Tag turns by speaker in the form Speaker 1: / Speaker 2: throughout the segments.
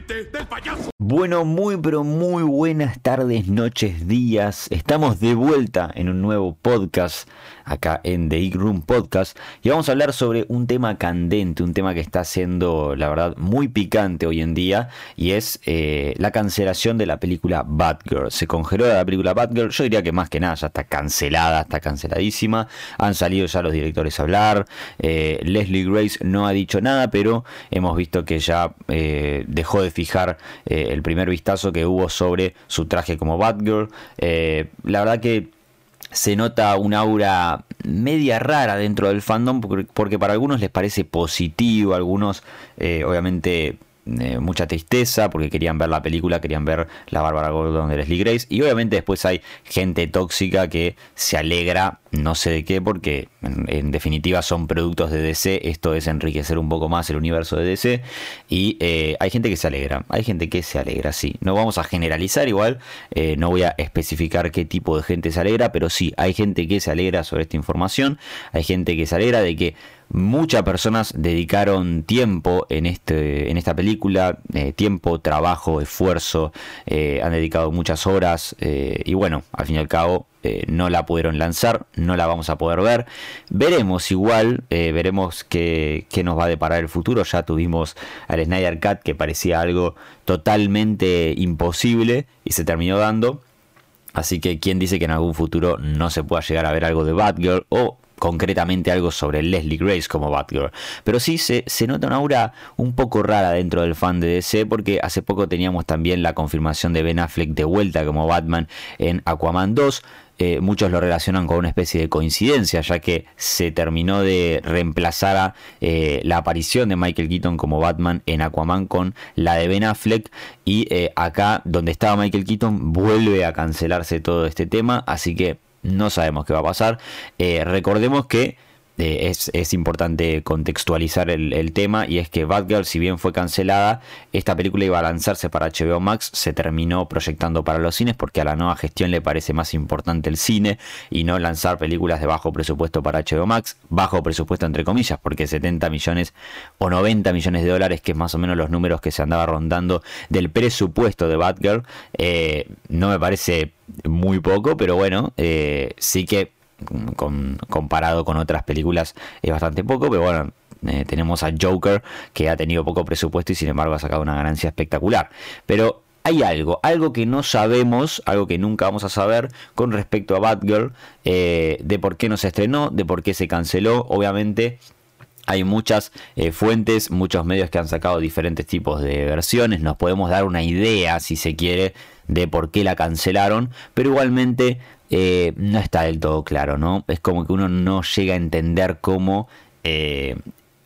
Speaker 1: Go. ¡Suficiente del payaso!
Speaker 2: Bueno, muy pero muy buenas tardes, noches, días. Estamos de vuelta en un nuevo podcast acá en The Ig Room Podcast y vamos a hablar sobre un tema candente, un tema que está siendo, la verdad, muy picante hoy en día y es eh, la cancelación de la película Batgirl. Se congeló la película Batgirl, yo diría que más que nada ya está cancelada, está canceladísima. Han salido ya los directores a hablar. Eh, Leslie Grace no ha dicho nada, pero hemos visto que ya eh, dejó de fijar el primer vistazo que hubo sobre su traje como Batgirl. la verdad que se nota un aura media rara dentro del fandom porque para algunos les parece positivo, algunos eh, obviamente eh, mucha tristeza porque querían ver la película, querían ver la Bárbara Gordon de Leslie Grace. Y obviamente después hay gente tóxica que se alegra, no sé de qué, porque en, definitiva son productos de DC. Esto es enriquecer un poco más el universo de DC. Y eh, hay gente que se alegra, hay gente que se alegra, sí. No vamos a generalizar igual, eh, no voy a especificar qué tipo de gente se alegra, pero sí, hay gente que se alegra sobre esta información. Hay gente que se alegra de que Muchas personas dedicaron tiempo en, este, en esta película, eh, tiempo, trabajo, esfuerzo, eh, han dedicado muchas horas eh, y bueno, al fin y al cabo no la pudieron lanzar, no la vamos a poder ver. Veremos igual, veremos qué, qué, nos va a deparar el futuro. Ya tuvimos al Snyder Cut que parecía algo totalmente imposible y se terminó dando. Así que quién dice que en algún futuro no se pueda llegar a ver algo de Batgirl o concretamente algo sobre Leslie Grace como Batgirl. Pero sí se, se, nota una aura un poco rara dentro del fan de DC porque hace poco teníamos también la confirmación de Ben Affleck de vuelta como Batman en Aquaman 2. Eh, muchos lo relacionan con una especie de coincidencia, ya que se terminó de reemplazar a, eh, la aparición de Michael Keaton como Batman en Aquaman con la de Ben Affleck. Y eh, acá, donde estaba Michael Keaton, vuelve a cancelarse todo este tema. Así que no sabemos qué va a pasar. Eh, recordemos que eh, es, importante contextualizar el, tema y es que Batgirl, si bien fue cancelada, esta película iba a lanzarse para HBO Max, se terminó proyectando para los cines porque a la nueva gestión le parece más importante el cine y no lanzar películas de bajo presupuesto para HBO Max, bajo presupuesto entre comillas, porque 70 millones o 90 millones de dólares, que es más o menos los números que se andaba rondando del presupuesto de Batgirl, eh, no me parece muy poco, pero bueno, eh, sí que comparado con otras películas es bastante poco, pero bueno, eh, tenemos a Joker que ha tenido poco presupuesto y sin embargo ha sacado una ganancia espectacular. Pero hay algo, algo que no sabemos, algo que nunca vamos a saber con respecto a Batgirl, eh, de por qué no se estrenó, de por qué se canceló, obviamente. Hay muchas eh, fuentes, muchos medios que han sacado diferentes tipos de versiones. Nos podemos dar una idea, si se quiere, de por qué la cancelaron. Pero igualmente eh, no está del todo claro, ¿no? Es como que uno no llega a entender cómo... Eh,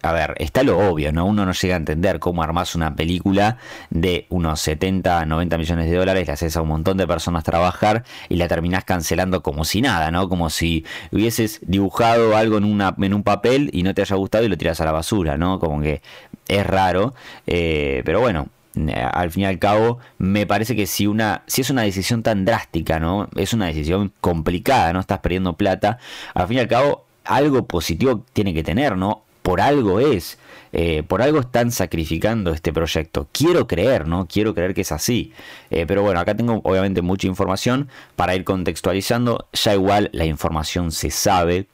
Speaker 2: a ver, está lo obvio, ¿no? Uno no llega a entender cómo armas una película de unos 70, 90 millones de dólares, le haces a un montón de personas trabajar y la terminás cancelando como si nada, ¿no? Como si hubieses dibujado algo en, una, en un papel y no te haya gustado y lo tiras a la basura, ¿no? Como que es raro, eh, pero bueno, al fin y al cabo, me parece que si una, si es una decisión tan drástica, ¿no? Es una decisión complicada, ¿no? Estás perdiendo plata. Al fin y al cabo, algo positivo tiene que tener, ¿no? Por algo es. Eh, por algo están sacrificando este proyecto. Quiero creer, ¿no? Quiero creer que es así. Eh, pero bueno, acá tengo obviamente mucha información para ir contextualizando. Ya igual la información se sabe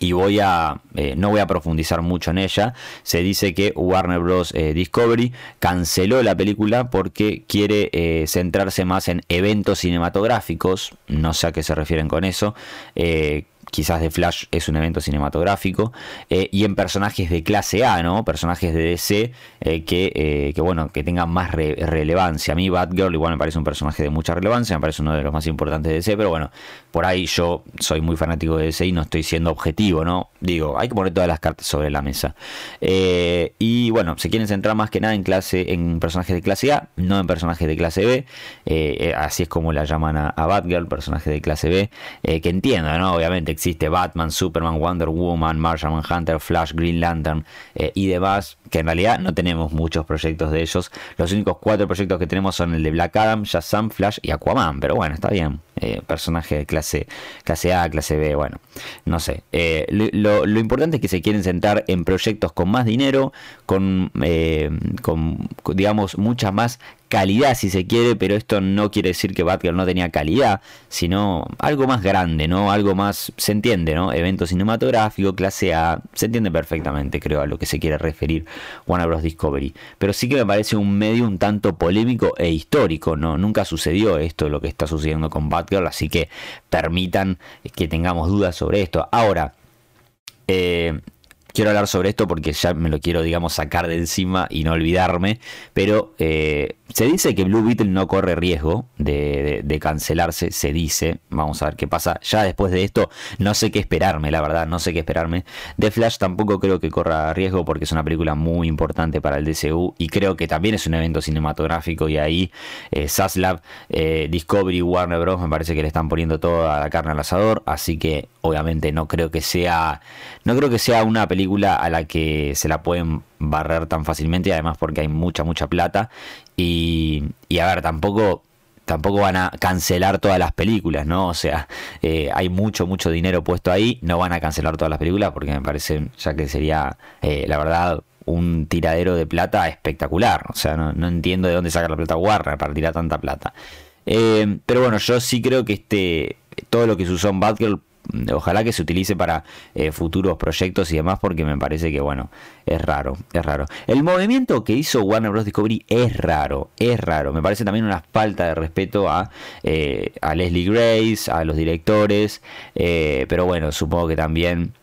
Speaker 2: y voy a eh, no voy a profundizar mucho en ella. Se dice que Warner Bros. Eh, Discovery canceló la película porque quiere eh, centrarse más en eventos cinematográficos. No sé a qué se refieren con eso quizás de Flash es un evento cinematográfico, eh, y en personajes de clase A, ¿no? Personajes de DC eh, que, eh, que, bueno, que tengan más relevancia. A mí Batgirl igual me parece un personaje de mucha relevancia, me parece uno de los más importantes de DC, pero bueno, por ahí yo soy muy fanático de DC y no estoy siendo objetivo, ¿no? Digo, hay que poner todas las cartas sobre la mesa. y bueno, se quieren centrar más que nada en clase, en personajes de clase A, no en personajes de clase B. así es como la llaman a, a Batgirl, personaje de clase B, que entiendo, ¿no? Obviamente existe Batman, Superman, Wonder Woman, Martian Manhunter, Flash, Green Lantern eh, y demás, que en realidad no tenemos muchos proyectos de ellos. Los únicos cuatro proyectos que tenemos son el de Black Adam, Shazam, Flash y Aquaman, pero bueno, está bien. Eh, personaje de clase, clase A, clase B, bueno, no sé. Eh, lo, importante es que se quieren sentar en proyectos con más dinero, con con, eh, con, digamos, mucha más calidad si se quiere, pero esto no quiere decir que Batgirl no tenía calidad, sino algo más grande, ¿no? Algo más, se entiende, ¿no? Evento cinematográfico, clase A, se entiende perfectamente, creo, a lo que se quiere referir Warner Bros. Discovery. Pero sí que me parece un medio un tanto polémico e histórico, ¿no? Nunca sucedió esto, lo que está sucediendo con Batgirl, así que permitan que tengamos dudas sobre esto. Ahora, eh, quiero hablar sobre esto porque ya me lo quiero, digamos, sacar de encima y no olvidarme. Pero eh, se dice que Blue Beetle no corre riesgo de, cancelarse, se dice. Vamos a ver qué pasa. Ya después de esto, no sé qué esperarme, la verdad, no sé qué esperarme. The Flash tampoco creo que corra riesgo porque es una película muy importante para el DCU y creo que también es un evento cinematográfico y ahí eh, Saslab, eh, Discovery, Warner Bros. me parece que le están poniendo toda la carne al asador, así que obviamente no creo que sea, no creo que sea una película a la que se la pueden barrer tan fácilmente, además porque hay mucha, mucha plata. Y, y a ver, tampoco tampoco van a cancelar todas las películas, ¿no? O sea, eh, hay mucho, mucho dinero puesto ahí, no van a cancelar todas las películas porque me parece, ya que sería, eh, la verdad, un tiradero de plata espectacular. O sea, no, entiendo de dónde saca la plata Warner para tirar tanta plata. Eh, pero bueno, yo sí creo que este todo lo que se usó en Batgirl ojalá que se utilice para eh, futuros proyectos y demás porque me parece que bueno es raro es raro. El movimiento que hizo Warner Bros. Discovery es raro es raro. Me parece también una falta de respeto a, eh, a Leslie Grace a los directores eh, pero bueno supongo que también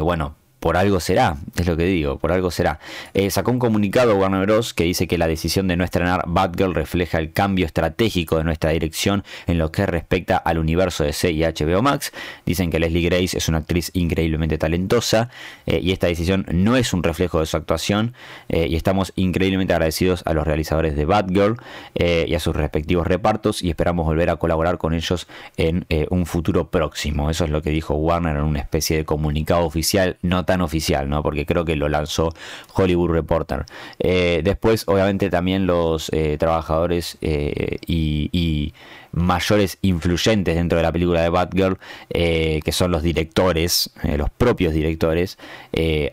Speaker 2: bueno por algo será, es lo que digo, por algo será. Eh, sacó un comunicado Warner Bros. que dice que la decisión de no estrenar Batgirl refleja el cambio estratégico de nuestra dirección en lo que respecta al universo de C y HBO Max. Dicen que Leslie Grace es una actriz increíblemente talentosa eh, y esta decisión no es un reflejo de su actuación eh, y estamos increíblemente agradecidos a los realizadores de Batgirl y a sus respectivos repartos y esperamos volver a colaborar con ellos en un futuro próximo. Eso es lo que dijo Warner en una especie de comunicado oficial no tan oficial, ¿no? Porque creo que lo lanzó Hollywood Reporter. Eh, después, obviamente, también los eh, trabajadores eh, y, mayores influyentes dentro de la película de Batgirl, que son los directores, los propios directores,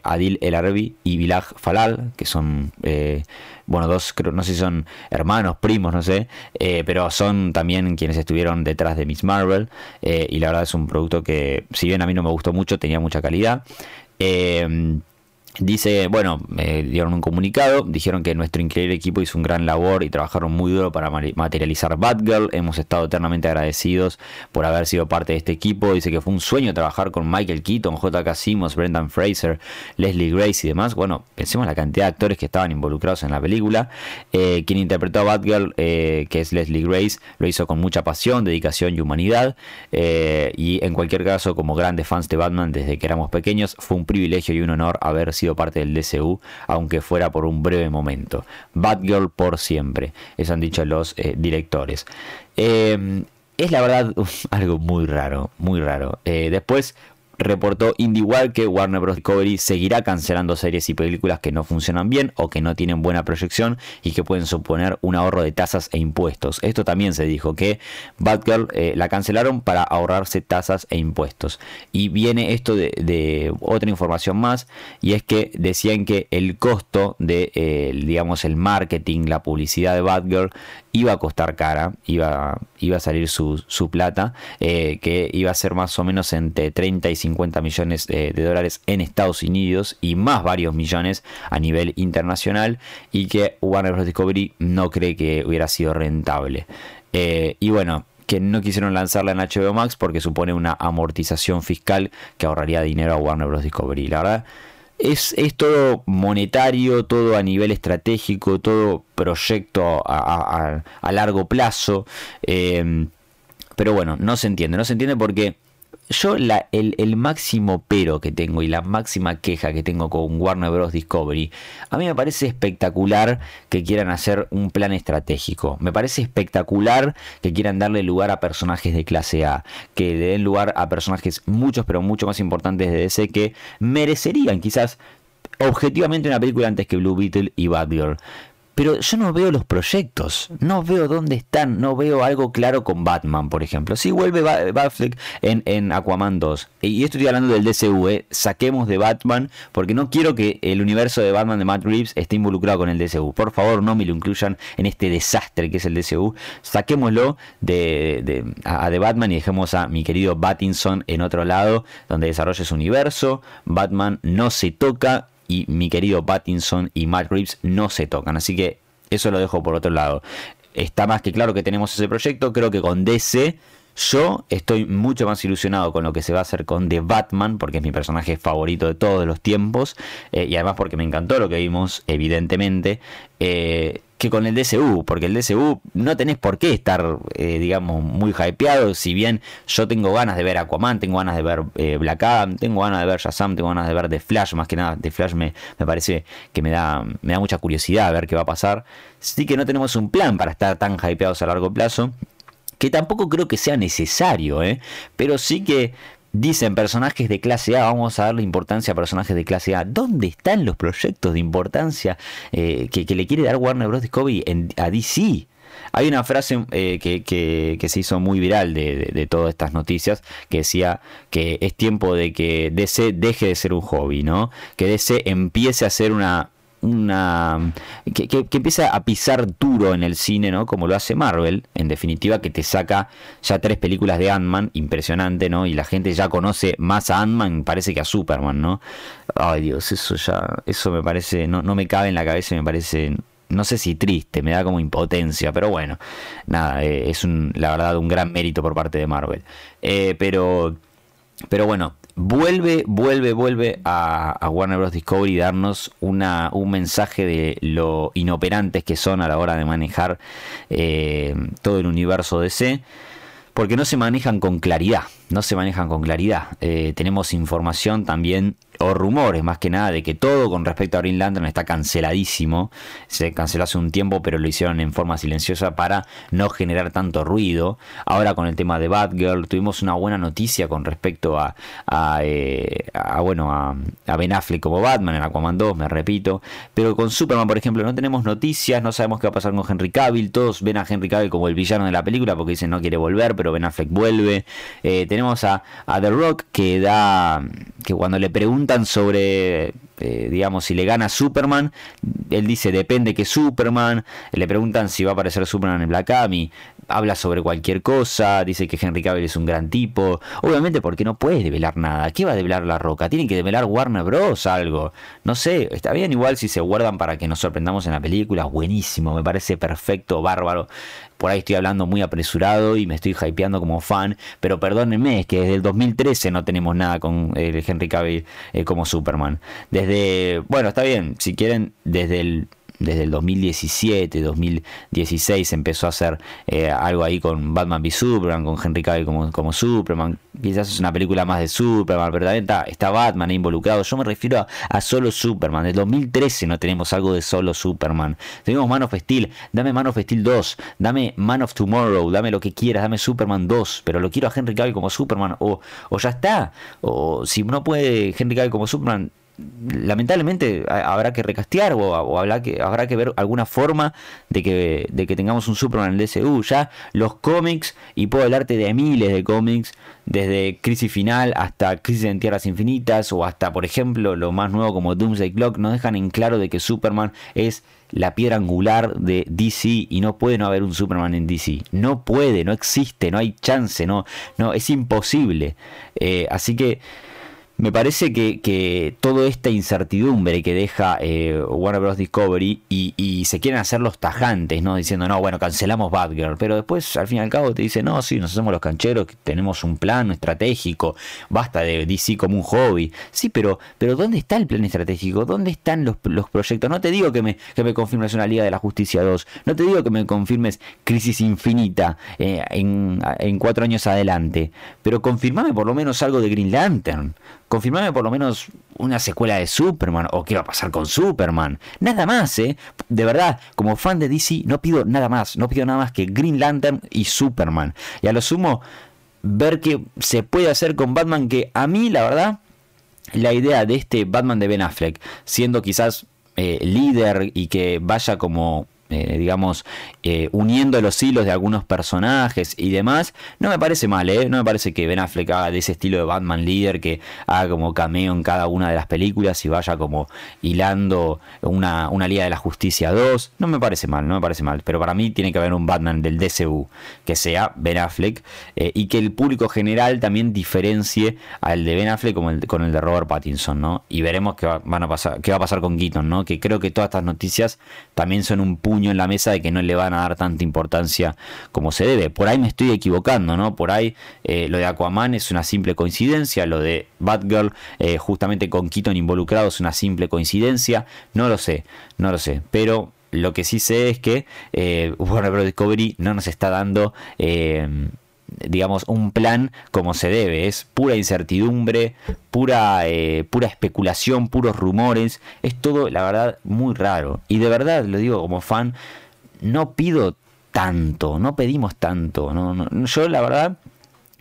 Speaker 2: Adil El Arbi y Bilal Falal, que son bueno, dos, creo, no sé si son hermanos, primos, no sé, pero son también quienes estuvieron detrás de Miss Marvel. y la verdad es un producto que, si bien a mí no me gustó mucho, tenía mucha calidad. Eh, Dice, bueno, me dieron un comunicado, dijeron que nuestro increíble equipo hizo un gran labor y trabajaron muy duro para materializar Batgirl. Hemos estado eternamente agradecidos por haber sido parte de este equipo. Dice que fue un sueño trabajar con Michael Keaton, J.K. Simmons, Brendan Fraser, Leslie Grace y demás. Bueno, pensemos la cantidad de actores que estaban involucrados en la película. Eh, quien interpretó a Batgirl, eh, que es Leslie Grace, lo hizo con mucha pasión, dedicación y humanidad. Eh, y en cualquier caso, como grandes fans de Batman desde que éramos pequeños, fue un privilegio y un honor haber sido parte del DCU, aunque fuera por un breve momento. Batgirl por siempre, eso han dicho los eh, directores. Eh, es la verdad algo muy raro, muy raro. Eh, después, reportó IndieWire que Warner Bros. Discovery seguirá cancelando series y películas que no funcionan bien o que no tienen buena proyección y que pueden suponer un ahorro de tasas e impuestos. Esto también se dijo que Batgirl eh, la cancelaron para ahorrarse tasas e impuestos. Y viene esto de, otra información más y es que decían que el costo de, eh, digamos, el marketing, la publicidad de Batgirl iba a costar cara, iba, iba a salir su, plata, eh, que iba a ser más o menos entre 30 y 50 millones de, dólares en Estados Unidos y más varios millones a nivel internacional y que Warner Bros. Discovery no cree que hubiera sido rentable. Eh, y bueno, que no quisieron lanzarla en HBO Max porque supone una amortización fiscal que ahorraría dinero a Warner Bros. Discovery. La verdad, es, todo monetario, todo a nivel estratégico, todo proyecto a, largo plazo. Eh, pero bueno, no se entiende, no se entiende porque yo el, máximo pero que tengo y la máxima queja que tengo con Warner Bros. Discovery, a mí me parece espectacular que quieran hacer un plan estratégico. Me parece espectacular que quieran darle lugar a personajes de clase A, que den lugar a personajes muchos pero mucho más importantes de DC que merecerían quizás objetivamente una película antes que Blue Beetle y Batgirl. Pero yo no veo los proyectos, no veo dónde están, no veo algo claro con Batman, por ejemplo. Si vuelve Batfleck en, en Aquaman 2, y esto estoy hablando del DCU, ¿eh? saquemos de Batman, porque no quiero que el universo de Batman de Matt Reeves esté involucrado con el DCU. Por favor, no me lo incluyan en este desastre que es el DCU. Saquémoslo de, de, de Batman y dejemos a mi querido Battinson en otro lado, donde desarrolle su universo. Batman no se toca y mi querido Pattinson y Matt Reeves no se tocan. Así que eso lo dejo por otro lado. Está más que claro que tenemos ese proyecto. Creo que con DC yo estoy mucho más ilusionado con lo que se va a hacer con The Batman, porque es mi personaje favorito de todos los tiempos, eh, y además porque me encantó lo que vimos, evidentemente. Eh, que con el DCU, porque el DCU no tenés por qué estar, eh, digamos, muy hypeado, si bien yo tengo ganas de ver Aquaman, tengo ganas de ver eh, Black Adam, tengo ganas de ver Shazam, tengo ganas de ver The Flash, más que nada, The Flash me, me parece que me da, me da mucha curiosidad a ver qué va a pasar, sí que no tenemos un plan para estar tan hypeados a largo plazo, que tampoco creo que sea necesario, ¿eh? pero sí que Dicen personajes de clase A, vamos a darle importancia a personajes de clase A. ¿Dónde están los proyectos de importancia eh, que, le quiere dar Warner Bros. Discovery en, a DC? Hay una frase eh, que, se hizo muy viral de, de, todas estas noticias que decía que es tiempo de que DC deje de ser un hobby, ¿no? Que DC empiece a ser una, una que, que, empieza a pisar duro en el cine, ¿no? Como lo hace Marvel, en definitiva, que te saca ya tres películas de Ant-Man, impresionante, ¿no? Y la gente ya conoce más a Ant-Man, parece que a Superman, ¿no? Ay Dios, eso ya, eso me parece, no, no me cabe en la cabeza, me parece no sé si triste, me da como impotencia, pero bueno, nada, eh, es un, la verdad un gran mérito por parte de Marvel. Eh, pero, pero bueno, vuelve, vuelve, vuelve a, Warner Bros. Discovery darnos una, un mensaje de lo inoperantes que son a la hora de manejar eh, todo el universo DC, porque no se manejan con claridad, no se manejan con claridad. Eh, tenemos información también o rumores más que nada de que todo con respecto a Green Lantern está canceladísimo. Se canceló hace un tiempo, pero lo hicieron en forma silenciosa para no generar tanto ruido. Ahora con el tema de Batgirl tuvimos una buena noticia con respecto a, eh, bueno a, Ben Affleck como Batman en Aquaman 2, me repito. Pero con Superman, por ejemplo, no tenemos noticias, no sabemos qué va a pasar con Henry Cavill. Todos ven a Henry Cavill como el villano de la película porque dicen no quiere volver, pero Ben Affleck vuelve. Eh, tenemos a, a The Rock que da que cuando le preguntan sobre, eh, digamos, si le gana Superman, él dice depende que Superman, le preguntan si va a aparecer Superman en Black Adam habla sobre cualquier cosa, dice que Henry Cavill es un gran tipo, obviamente porque no puede develar nada, ¿qué va a develar La Roca? Tiene que develar Warner Bros. algo, no sé, está bien igual si se guardan para que nos sorprendamos en la película, buenísimo, me parece perfecto, bárbaro, por ahí estoy hablando muy apresurado y me estoy hypeando como fan, pero perdónenme, es que desde el 2013 no tenemos nada con el Henry Cavill eh, como Superman. Desde, bueno, está bien, si quieren, desde el desde el 2017, 2016 empezó a hacer eh, algo ahí con Batman v Superman, con Henry Cavill como, como Superman. Quizás es una película más de Superman, pero también está, Batman involucrado. Yo me refiero a, solo Superman. Desde 2013 no tenemos algo de solo Superman. Tenemos Man of Steel, dame Man of Steel 2, dame Man of Tomorrow, dame lo que quieras, dame Superman 2, pero lo quiero a Henry Cavill como Superman, o, o ya está. O si no puede Henry Cavill como Superman, lamentablemente habrá que recastear o, habrá, que, habrá que ver alguna forma de que, de que tengamos un Superman en el DCU. Ya los cómics, y puedo hablarte de miles de cómics, desde Crisis Final hasta Crisis en Tierras Infinitas, o hasta, por ejemplo, lo más nuevo como Doomsday Clock, nos dejan en claro de que Superman es la piedra angular de DC y no puede no haber un Superman en DC. No puede, no existe, no hay chance, no, no es imposible. Eh, así que me parece que, que, toda esta incertidumbre que deja eh, Warner Bros. Discovery y, se quieren hacer los tajantes, ¿no? Diciendo, no, bueno, cancelamos Batgirl. Pero después, al fin y al cabo, te dicen, no, sí, nos hacemos los cancheros, tenemos un plan estratégico, basta de DC como un hobby. Sí, pero, pero ¿dónde está el plan estratégico? ¿Dónde están los, los proyectos? No te digo que me, que me confirmes una Liga de la Justicia 2. No te digo que me confirmes Crisis Infinita eh, en, en cuatro años adelante. Pero confirmame por lo menos algo de Green Lantern confirmame por lo menos una secuela de Superman o qué va a pasar con Superman. Nada más, ¿eh? De verdad, como fan de DC no pido nada más, no pido nada más que Green Lantern y Superman. Y a lo sumo, ver qué se puede hacer con Batman, que a mí, la verdad, la idea de este Batman de Ben Affleck, siendo quizás eh, líder y que vaya como eh, digamos, eh, uniendo los hilos de algunos personajes y demás, no me parece mal, ¿eh? No me parece que Ben Affleck haga de ese estilo de Batman líder, que haga como cameo en cada una de las películas y vaya como hilando una, una Liga de la Justicia 2. No me parece mal, no me parece mal, pero para mí tiene que haber un Batman del DCU que sea Ben Affleck y que el público general también diferencie al de Ben Affleck con el, con el de Robert Pattinson, ¿no? Y veremos qué va, van a pasar, qué va a pasar con Keaton, ¿no? Que creo que todas estas noticias también son un punto en la mesa de que no le van a dar tanta importancia como se debe. Por ahí me estoy equivocando, ¿no? Por ahí eh, lo de Aquaman es una simple coincidencia, lo de Batgirl eh, justamente con Keaton involucrado es una simple coincidencia, no lo sé, no lo sé, pero lo que sí sé es que eh, Warner Bros. Discovery no nos está dando digamos, un plan como se debe. Es pura incertidumbre, pura, eh, pura especulación, puros rumores. Es todo, la verdad, muy raro. Y de verdad, lo digo como fan, no pido tanto, no pedimos tanto. No, yo, la verdad,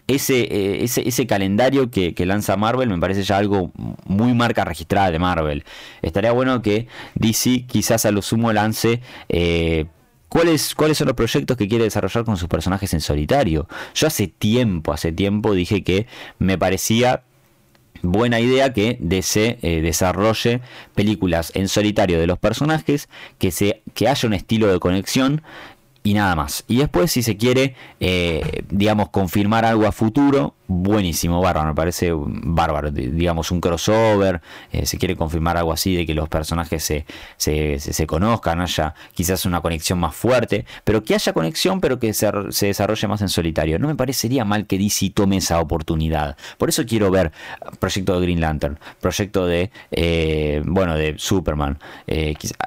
Speaker 2: ese, eh, ese, ese, calendario que, que, lanza Marvel me parece ya algo muy marca registrada de Marvel. Estaría bueno que DC quizás a lo sumo lance eh, ¿Cuáles, ¿Cuáles son los proyectos que quiere desarrollar con sus personajes en solitario? Yo hace tiempo, hace tiempo dije que me parecía buena idea que DC eh, desarrolle películas en solitario de los personajes, que, se, que haya un estilo de conexión y nada más. Y después, si se quiere, eh, digamos, confirmar algo a futuro, buenísimo, bárbaro, me parece bárbaro, digamos, un crossover, eh, se quiere confirmar algo así de que los personajes se, se, se, conozcan, haya quizás una conexión más fuerte, pero que haya conexión, pero que se, se, desarrolle más en solitario. No me parecería mal que DC tome esa oportunidad. Por eso quiero ver proyecto de Green Lantern, proyecto de, eh, bueno, de Superman,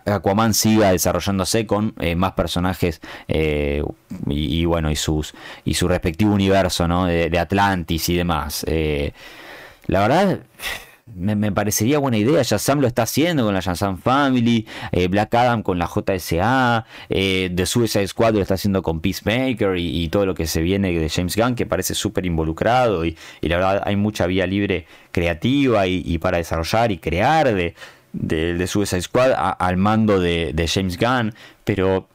Speaker 2: Aquaman siga desarrollándose con más personajes eh, y, bueno, y, sus, y su respectivo universo ¿no? de, Atlantis y demás. Eh, la verdad, me, parecería buena idea. Shazam lo está haciendo con la Shazam Family, eh, Black Adam con la JSA, The Suicide Squad lo está haciendo con Peacemaker y, todo lo que se viene de James Gunn, que parece súper involucrado. Y, la verdad, hay mucha vía libre creativa y, para desarrollar y crear de, de, Suicide Squad al mando de, de James Gunn. Pero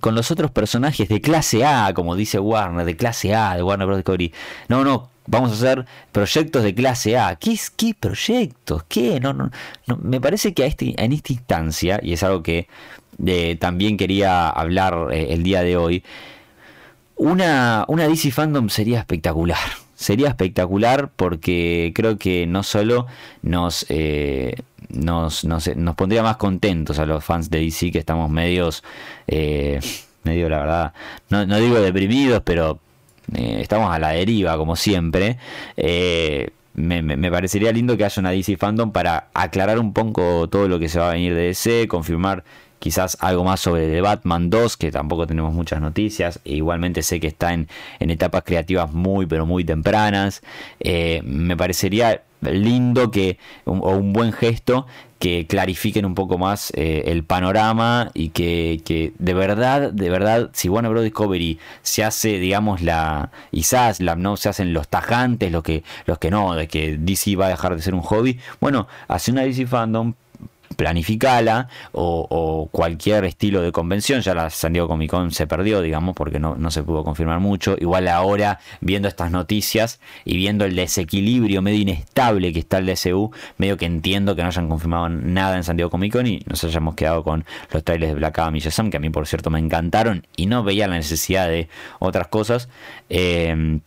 Speaker 2: con los otros personajes de clase A, como dice Warner, de clase A, de Warner Bros. Discovery. No, no, vamos a hacer proyectos de clase A. ¿Qué, qué proyectos? ¿Qué? No, no, Me parece que a este, en esta instancia, y es algo que eh, también quería hablar eh, el día de hoy, una, una DC Fandom sería espectacular sería espectacular porque creo que no solo nos, eh, nos, nos, pondría más contentos a los fans de DC que estamos medios, eh, medio la verdad, no, no digo deprimidos, pero eh, estamos a la deriva como siempre. Me, me, parecería lindo que haya una DC Fandom para aclarar un poco todo lo que se va a venir de DC, confirmar quizás algo más sobre The Batman 2, que tampoco tenemos muchas noticias. E igualmente sé que está en, etapas creativas muy, pero muy tempranas. Eh, me parecería lindo que, o un buen gesto, que clarifiquen un poco más eh, el panorama y que, de verdad, de verdad, si Warner Bros. Discovery se hace, digamos, la. quizás la, no se hacen los tajantes, los que, los que no, de que DC va a dejar de ser un hobby. Bueno, hace una DC Fandom, planificala o, cualquier estilo de convención. Ya la San Diego Comic Con se perdió, digamos, porque no, no, se pudo confirmar mucho. Igual ahora, viendo estas noticias y viendo el desequilibrio medio inestable que está el DSU, medio que entiendo que no hayan confirmado nada en San Diego Comic Con y nos hayamos quedado con los trailers de Black Adam y Shazam, que a mí, por cierto, me encantaron y no veía la necesidad de otras cosas. Eh,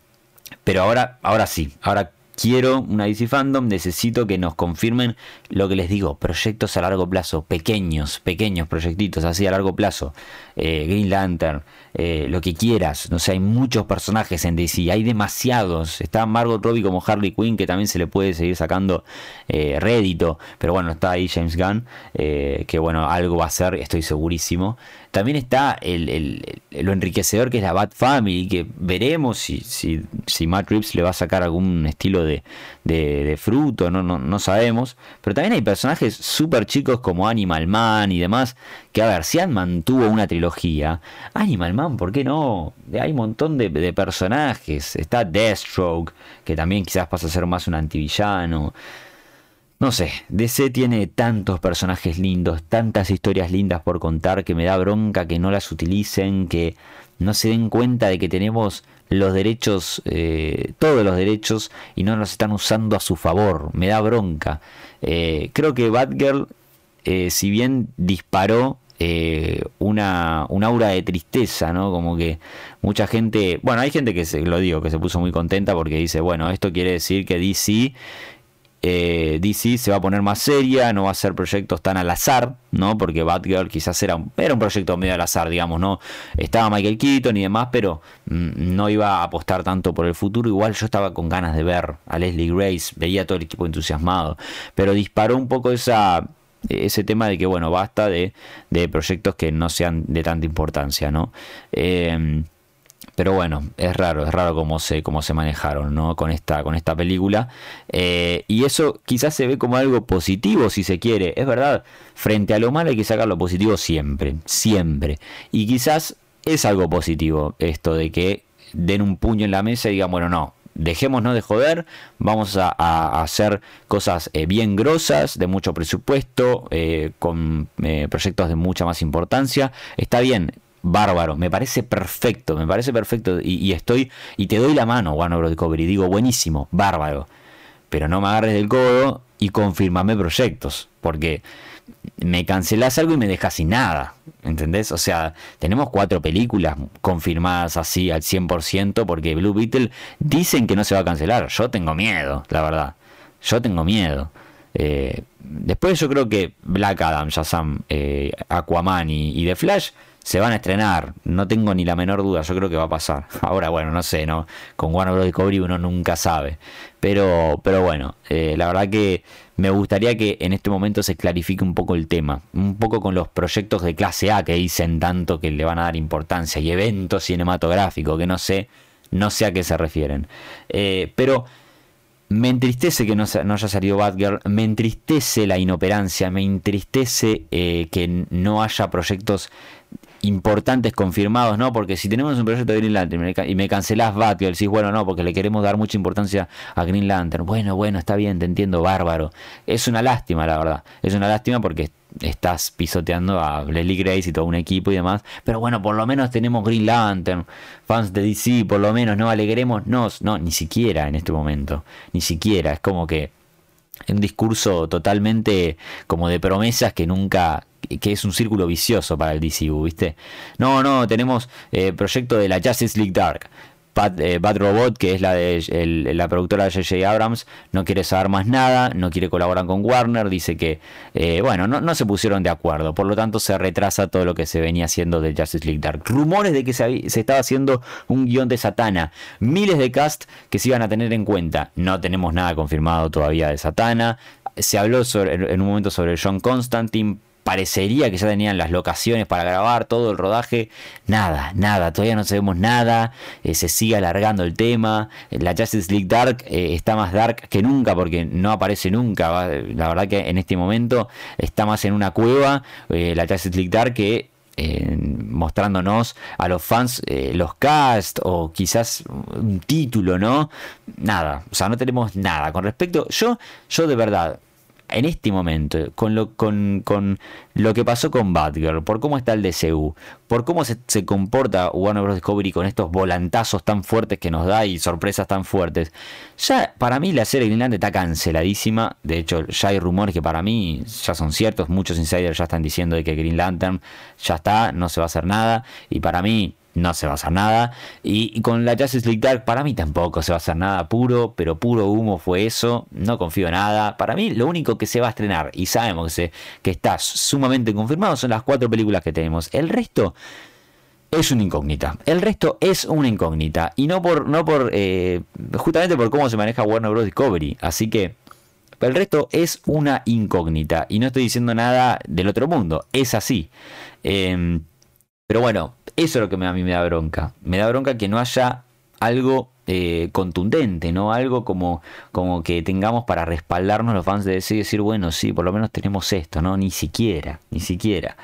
Speaker 2: pero ahora, ahora sí, ahora quiero una DC Fandom, necesito que nos confirmen lo que les digo, proyectos a largo plazo, pequeños, pequeños proyectitos así a largo plazo, eh, Green Lantern, eh, lo que quieras, no sé, hay muchos personajes en DC, hay demasiados, está Margot Robbie como Harley Quinn que también se le puede seguir sacando eh, rédito, pero bueno, está ahí James Gunn, que bueno, algo va a ser, estoy segurísimo. También está el, lo enriquecedor que es la Bat Family, que veremos si, si, si Matt Reeves le va a sacar algún estilo de, de, fruto, no, no, no, sabemos. Pero también hay personajes súper chicos como Animal Man y demás, que a ver, si Ant-Man tuvo una trilogía, Animal Man, ¿por qué no? Hay un montón de, de personajes. Está Deathstroke, que también quizás pasa a ser más un antivillano. No sé, DC tiene tantos personajes lindos, tantas historias lindas por contar que me da bronca que no las utilicen, que no se den cuenta de que tenemos los derechos, eh, todos los derechos, y no los están usando a su favor. Me da bronca. Eh, creo que Batgirl, eh, si bien disparó una, una, aura de tristeza, ¿no? Como que mucha gente, bueno, hay gente que se, lo digo, que se puso muy contenta porque dice, bueno, esto quiere decir que DC eh, DC se va a poner más seria, no va a hacer proyectos tan al azar, ¿no? Porque Batgirl quizás era, era un proyecto medio al azar, digamos, ¿no? Estaba Michael Keaton y demás, pero mm, no iba a apostar tanto por el futuro. Igual yo estaba con ganas de ver a Leslie Grace, veía todo el equipo entusiasmado, pero disparó un poco esa ese tema de que bueno basta de, de proyectos que no sean de tanta importancia no eh, pero bueno, es raro, es raro cómo se, cómo se manejaron ¿no? con, esta, con esta película. Eh, y eso quizás se ve como algo positivo, si se quiere. Es verdad, frente a lo malo hay que sacar lo positivo siempre, siempre. Y quizás es algo positivo esto de que den un puño en la mesa y digan, bueno, no, dejémonos de joder, vamos a, hacer cosas eh, bien grosas, de mucho presupuesto, eh, con proyectos de mucha más importancia. Está bien, bárbaro, me parece perfecto, me parece perfecto y, estoy y te doy la mano, Warner Bros. Discovery, digo, buenísimo, bárbaro, pero no me agarres del codo y confirmame proyectos, porque me cancelás algo y me dejas sin nada, ¿entendés? O sea, tenemos cuatro películas confirmadas así al 100% porque Blue Beetle dicen que no se va a cancelar, yo tengo miedo, la verdad, yo tengo miedo. Eh, después yo creo que Black Adam, Shazam, eh, Aquaman y The Flash se van a estrenar, no tengo ni la menor duda, yo creo que va a pasar. Ahora, bueno, no sé, ¿no? Con Warner Bros. Discovery uno nunca sabe. Pero, pero bueno, eh, la verdad que me gustaría que en este momento se clarifique un poco el tema, un poco con los proyectos de clase A que dicen tanto que le van a dar importancia y eventos cinematográficos, que no sé, no sé a qué se refieren. Eh, pero me entristece que no, no, haya salido Batgirl, me entristece la inoperancia, me entristece eh, que no haya proyectos importantes confirmados, ¿no? Porque si tenemos un proyecto de Green Lantern y me cancelás Batgirl, decís, bueno, no, porque le queremos dar mucha importancia a Green Lantern. Bueno, bueno, está bien, te entiendo, bárbaro. Es una lástima, la verdad. Es una lástima porque estás pisoteando a Leslie Grace y todo un equipo y demás. Pero bueno, por lo menos tenemos Green Lantern, fans de DC, por lo menos, no alegrémonos. No, ni siquiera en este momento. Ni siquiera. Es como que un discurso totalmente como de promesas que nunca que es un círculo vicioso para el DCU, ¿viste? No, no, tenemos eh, proyecto de la Justice League Dark. Eh, Bad, Robot, que es la de la productora de J.J. Abrams, no quiere saber más nada, no quiere colaborar con Warner, dice que, eh, bueno, no, se pusieron de acuerdo, por lo tanto se retrasa todo lo que se venía haciendo de Justice League Dark. Rumores de que se, estaba haciendo un guion de Satana, miles de cast que se iban a tener en cuenta, no tenemos nada confirmado todavía de Satana, se habló en un momento sobre John Constantine, parecería que ya tenían las locaciones para grabar todo el rodaje. Nada, nada, todavía no sabemos nada. Eh, se sigue alargando el tema. La Justice League Dark eh, está más dark que nunca porque no aparece nunca. La verdad que en este momento está más en una cueva. Eh, la Justice League Dark que mostrándonos a los fans los cast o quizás un título, ¿no? Nada, o sea, no tenemos nada con respecto. Yo, yo de verdad, en este momento, con lo, con, con lo que pasó con Batgirl, por cómo está el DCU, por cómo se, comporta Warner Bros. Discovery con estos volantazos tan fuertes que nos da y sorpresas tan fuertes, ya para mí la serie Green está canceladísima. De hecho, ya hay rumores que para mí ya son ciertos. Muchos insiders ya están diciendo de que Green Lantern ya está, no se va a hacer nada. Y para mí no se va a hacer nada. Y, con la Justice League Dark, para mí tampoco se va a hacer nada puro, pero puro humo fue eso. No confío en nada. Para mí, lo único que se va a estrenar, y sabemos que, que está sumamente confirmado, son las cuatro películas que tenemos. El resto es una incógnita. El resto es una incógnita. Y no por, no por, eh, justamente por cómo se maneja Warner Bros. Discovery. Así que el resto es una incógnita. Y no estoy diciendo nada del otro mundo. Es así. Em, pero bueno, eso es lo que a mí me da bronca. Me da bronca que no haya algo eh, contundente, ¿no? Algo como, como que tengamos para respaldarnos los fans de y decir, bueno, sí, por lo menos tenemos esto, ¿no? Ni siquiera, ni siquiera.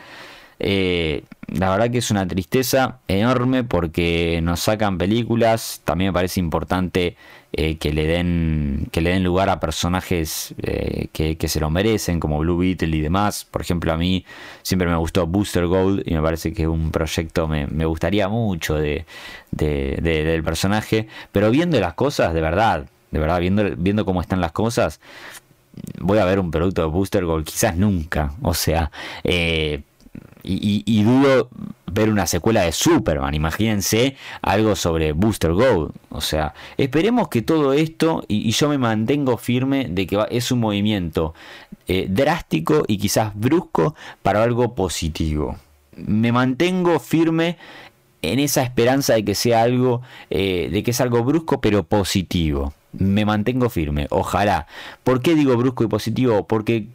Speaker 2: Eh, la verdad que es una tristeza enorme porque nos sacan películas. También me parece importante eh, que le den que le den lugar a personajes eh, que, se lo merecen, como Blue Beetle y demás. Por ejemplo, a mí siempre me gustó Booster Gold y me parece que un proyecto me, gustaría mucho de, del personaje. Pero viendo las cosas, de verdad, de verdad, viendo, viendo cómo están las cosas, voy a ver un producto de Booster Gold, quizás nunca. O sea, eh, y, dudo ver una secuela de Superman. Imagínense algo sobre Booster Gold. O sea, esperemos que todo esto, y, yo me mantengo firme de que es un movimiento eh, drástico y quizás brusco para algo positivo. Me mantengo firme en esa esperanza de que sea algo, eh, de que es algo brusco pero positivo. Me mantengo firme, ojalá. ¿Por qué digo brusco y positivo? Porque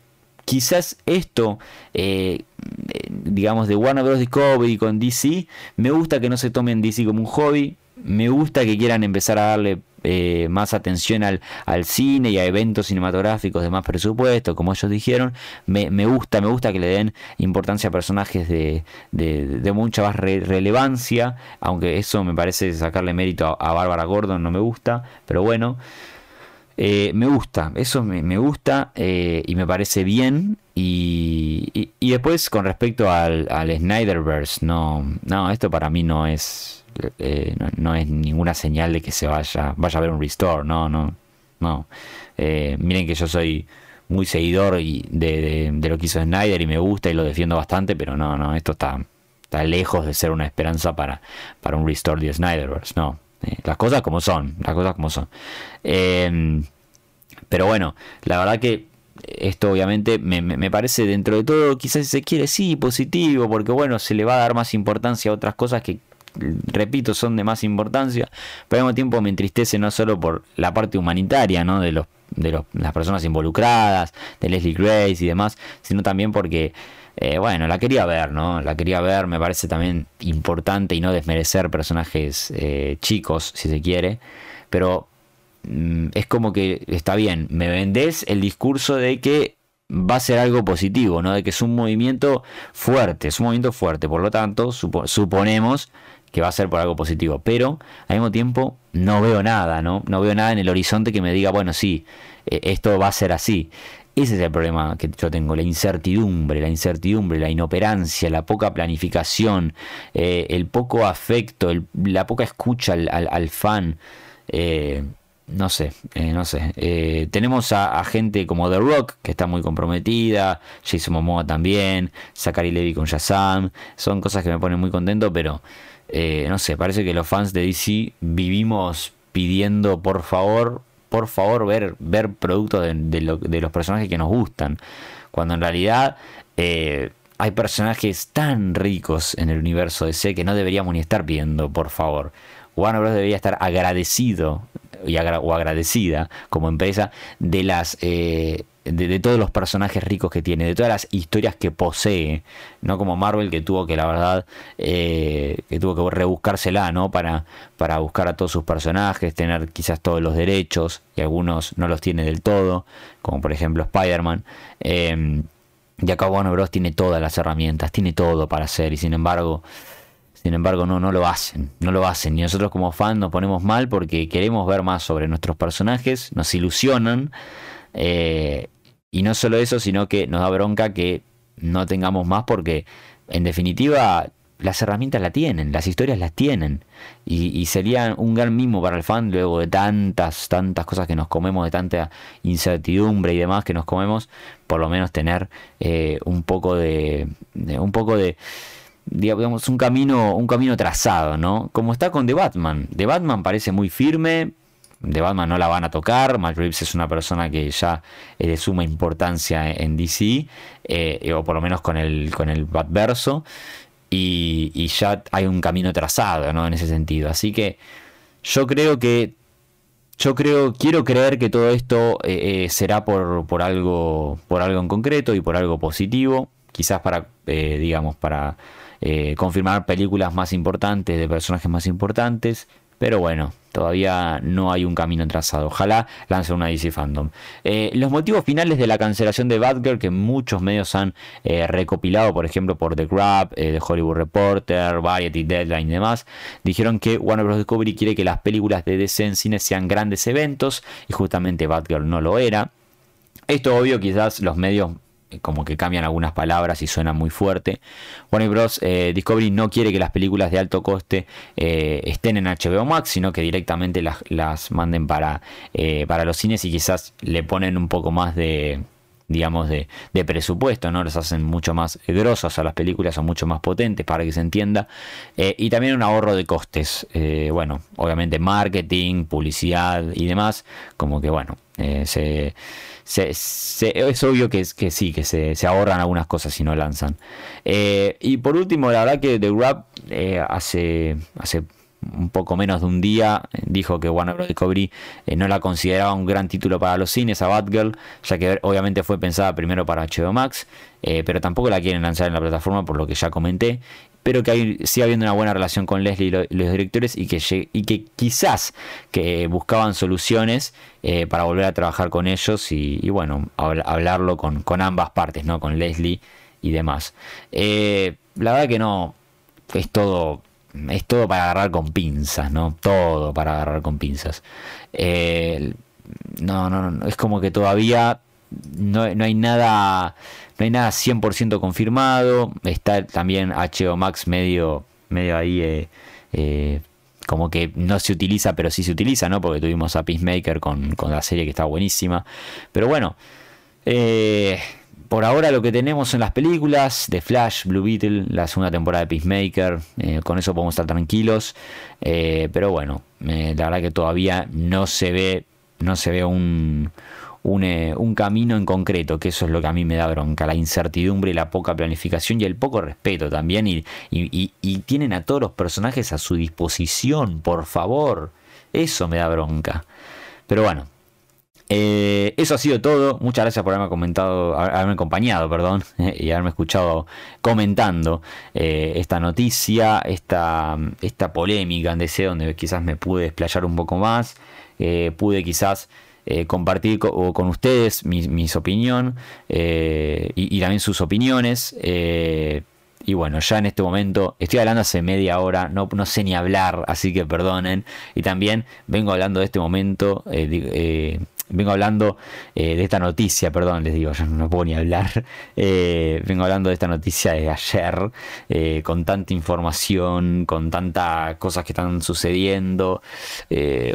Speaker 2: quizás esto, eh, digamos, de Warner Bros. Discovery con DC, me gusta que no se tomen DC como un hobby, me gusta que quieran empezar a darle eh, más atención al, cine y a eventos cinematográficos de más presupuesto, como ellos dijeron. Me, gusta, me gusta que le den importancia a personajes de, mucha más relevancia, aunque eso me parece sacarle mérito a, a Bárbara Gordon, no me gusta, pero bueno. Eh, me gusta, eso me, gusta eh, y me parece bien. Y, y, después con respecto al, al, Snyderverse, no, no, esto para mí no es, eh, no, es ninguna señal de que se vaya, vaya a haber un restore, no, no, no. miren que yo soy muy seguidor y de, de, lo que hizo Snyder y me gusta y lo defiendo bastante, pero no, no, esto está, está lejos de ser una esperanza para, para un restore de Snyderverse, no. Eh, las cosas como son, las cosas como son. Em, pero bueno, la verdad que esto obviamente me, parece dentro de todo, quizás si se quiere, sí, positivo, porque bueno, se le va a dar más importancia a otras cosas que, repito, son de más importancia, pero al mismo tiempo me entristece no solo por la parte humanitaria, ¿no? De, los, de las personas involucradas, de Leslie Grace y demás, sino también porque eh, bueno, la quería ver, ¿no? La quería ver, me parece también importante y no desmerecer personajes eh, chicos, si se quiere, pero mm, es como que está bien, me vendés el discurso de que va a ser algo positivo, ¿no? De que es un movimiento fuerte, es un movimiento fuerte, por lo tanto, suponemos que va a ser por algo positivo, pero al mismo tiempo no veo nada, ¿no? No veo nada en el horizonte que me diga, bueno, sí, eh, esto va a ser así. Ese es el problema que yo tengo, la incertidumbre, la incertidumbre, la inoperancia, la poca planificación, eh, el poco afecto, la poca escucha al, fan. Eh, no sé, eh, no sé. tenemos a, gente como The Rock, que está muy comprometida, Jason Momoa también, Zachary Levy con Shazam, son cosas que me ponen muy contento, pero no sé, parece que los fans de DC vivimos pidiendo por favor por favor ver, ver productos de, los personajes que nos gustan. Cuando en realidad eh, hay personajes tan ricos en el universo de C que no deberíamos ni estar viendo, por favor. Warner Bros. debería estar agradecido y o agradecida como empresa de las eh, de, todos los personajes ricos que tiene, de todas las historias que posee, no como Marvel que tuvo que la verdad eh, que tuvo que rebuscársela, ¿no? Para, para buscar a todos sus personajes, tener quizás todos los derechos y algunos no los tiene del todo, como por ejemplo Spider-Man. Eh, y acá Warner Bros tiene todas las herramientas, tiene todo para hacer y sin embargo sin embargo, no, no lo hacen, no lo hacen. Y nosotros como fans nos ponemos mal porque queremos ver más sobre nuestros personajes, nos ilusionan. Eh, y no solo eso, sino que nos da bronca que no tengamos más porque, en definitiva, las herramientas las tienen, las historias las tienen. Y, sería un gran mimo para el fan luego de tantas, tantas cosas que nos comemos, de tanta incertidumbre y demás que nos comemos, por lo menos tener eh, un poco de, un poco de digamos un camino un camino trazado no como está con The Batman The Batman parece muy firme de Batman no la van a tocar. Matt Reeves es una persona que ya es de suma importancia en DC, eh, o por lo menos con el, con el Batverso, y, ya hay un camino trazado ¿no? en ese sentido. Así que yo creo que. Yo creo, quiero creer que todo esto eh, eh, será por, por, algo, por algo en concreto y por algo positivo, quizás para, digamos, para confirmar películas más importantes de personajes más importantes, pero bueno, todavía no hay un camino trazado. Ojalá lance una DC Fandom. Eh, los motivos finales de la cancelación de Batgirl, que muchos medios han eh, recopilado, por ejemplo, por The Grab, The Hollywood Reporter, Variety, Deadline y demás, dijeron que Warner Bros. Discovery quiere que las películas de DC en cine sean grandes eventos, y justamente Batgirl no lo era. Esto obvio, quizás los medios eh, como que cambian algunas palabras y suena muy fuerte. Warner Bros. Eh, Discovery no quiere que las películas de alto coste eh, estén en HBO Max, sino que directamente las, manden para, para los cines y quizás le ponen un poco más de digamos de, presupuesto, ¿no? Los hacen mucho más grosas a las películas, son mucho más potentes para que se entienda. y también un ahorro de costes. bueno, obviamente marketing, publicidad y demás. Como que bueno, se es obvio que, que sí, que se, ahorran algunas cosas si no lanzan. Eh, y por último, la verdad que The Grab eh, hace, hace un poco menos de un día dijo que Warner Bros. Discovery eh, no la consideraba un gran título para los cines a Batgirl, ya que obviamente fue pensada primero para HBO Max, pero tampoco la quieren lanzar en la plataforma por lo que ya comenté pero que hay, sigue habiendo una buena relación con Leslie y los directores y que, y que quizás que buscaban soluciones eh, para volver a trabajar con ellos y, bueno, hablarlo con, ambas partes, ¿no? Con Leslie y demás. Eh, la verdad que no, es todo, es todo para agarrar con pinzas, ¿no? Todo para agarrar con pinzas. Eh, no, no, no, es como que todavía no, no hay nada no hay nada 100% confirmado. Está también HBO Max medio, medio ahí, eh, eh, como que no se utiliza, pero sí se utiliza, ¿no? Porque tuvimos a Peacemaker con, la serie que está buenísima. Pero bueno, eh, por ahora lo que tenemos en las películas de Flash, Blue Beetle, la segunda temporada de Peacemaker, con eso podemos estar tranquilos. pero bueno, la verdad que todavía no se ve, no se ve un eh, un, camino en concreto, que eso es lo que a mí me da bronca, la incertidumbre, la poca planificación y el poco respeto también. Y, y, tienen a todos los personajes a su disposición, por favor. Eso me da bronca. Pero bueno, eh, eso ha sido todo. Muchas gracias por haberme comentado, haberme acompañado, perdón, y haberme escuchado comentando eh, esta noticia, esta, esta polémica en DC, donde quizás me pude desplayar un poco más, pude quizás eh, compartir con ustedes mi, mis opinión eh, y, también sus opiniones. Eh, y bueno, ya en este momento estoy hablando hace media hora, no, no sé ni hablar, así que perdonen. Y también vengo hablando de este momento vengo hablando eh, de esta noticia, perdón, les digo, yo no puedo ni hablar, eh, vengo hablando de esta noticia de ayer, eh, con tanta información, con tantas cosas que están sucediendo,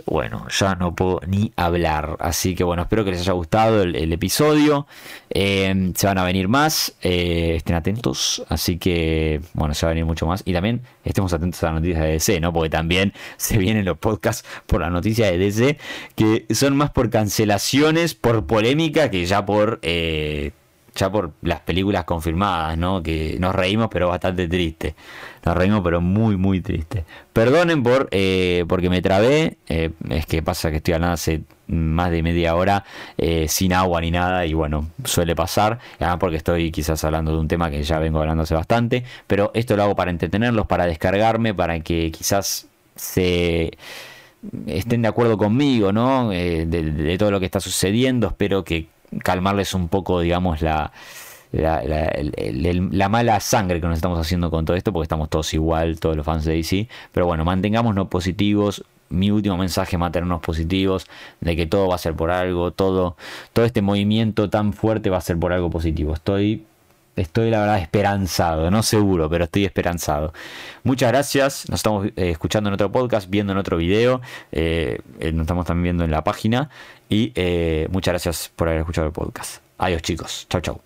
Speaker 2: bueno, ya no puedo ni hablar, así que bueno, espero que les haya gustado el, episodio, se van a venir más, estén atentos, así que bueno, se va a venir mucho más. Y también estemos atentos a la noticia de DC, ¿no? Porque también se vienen los podcasts por la noticia de DC, que son más por cancelar cancelaciones por polémica que ya por eh, ya por las películas confirmadas, ¿no? Que nos reímos, pero bastante triste. Nos reímos, pero muy, muy triste. Perdonen por eh, porque me trabé. Eh, es que pasa que estoy hablando hace más de media hora sin agua ni nada. Y bueno, suele pasar. Además, porque estoy quizás hablando de un tema que ya vengo hablando hace bastante. Pero esto lo hago para entretenerlos, para descargarme, para que quizás se estén de acuerdo conmigo, ¿no? Eh, de, todo lo que está sucediendo. Espero que calmarles un poco, digamos, la, la, mala sangre que nos estamos haciendo con todo esto, porque estamos todos igual, todos los fans de DC. Pero bueno, mantengámonos positivos. Mi último mensaje, mantenernos positivos, de que todo va a ser por algo, todo, todo este movimiento tan fuerte va a ser por algo positivo. Estoy estoy la verdad esperanzado, no seguro, pero estoy esperanzado. Muchas gracias, nos estamos eh, escuchando en otro podcast, viendo en otro video, eh, eh, nos estamos también viendo en la página y muchas gracias por haber escuchado el podcast. Adiós chicos, chao chao.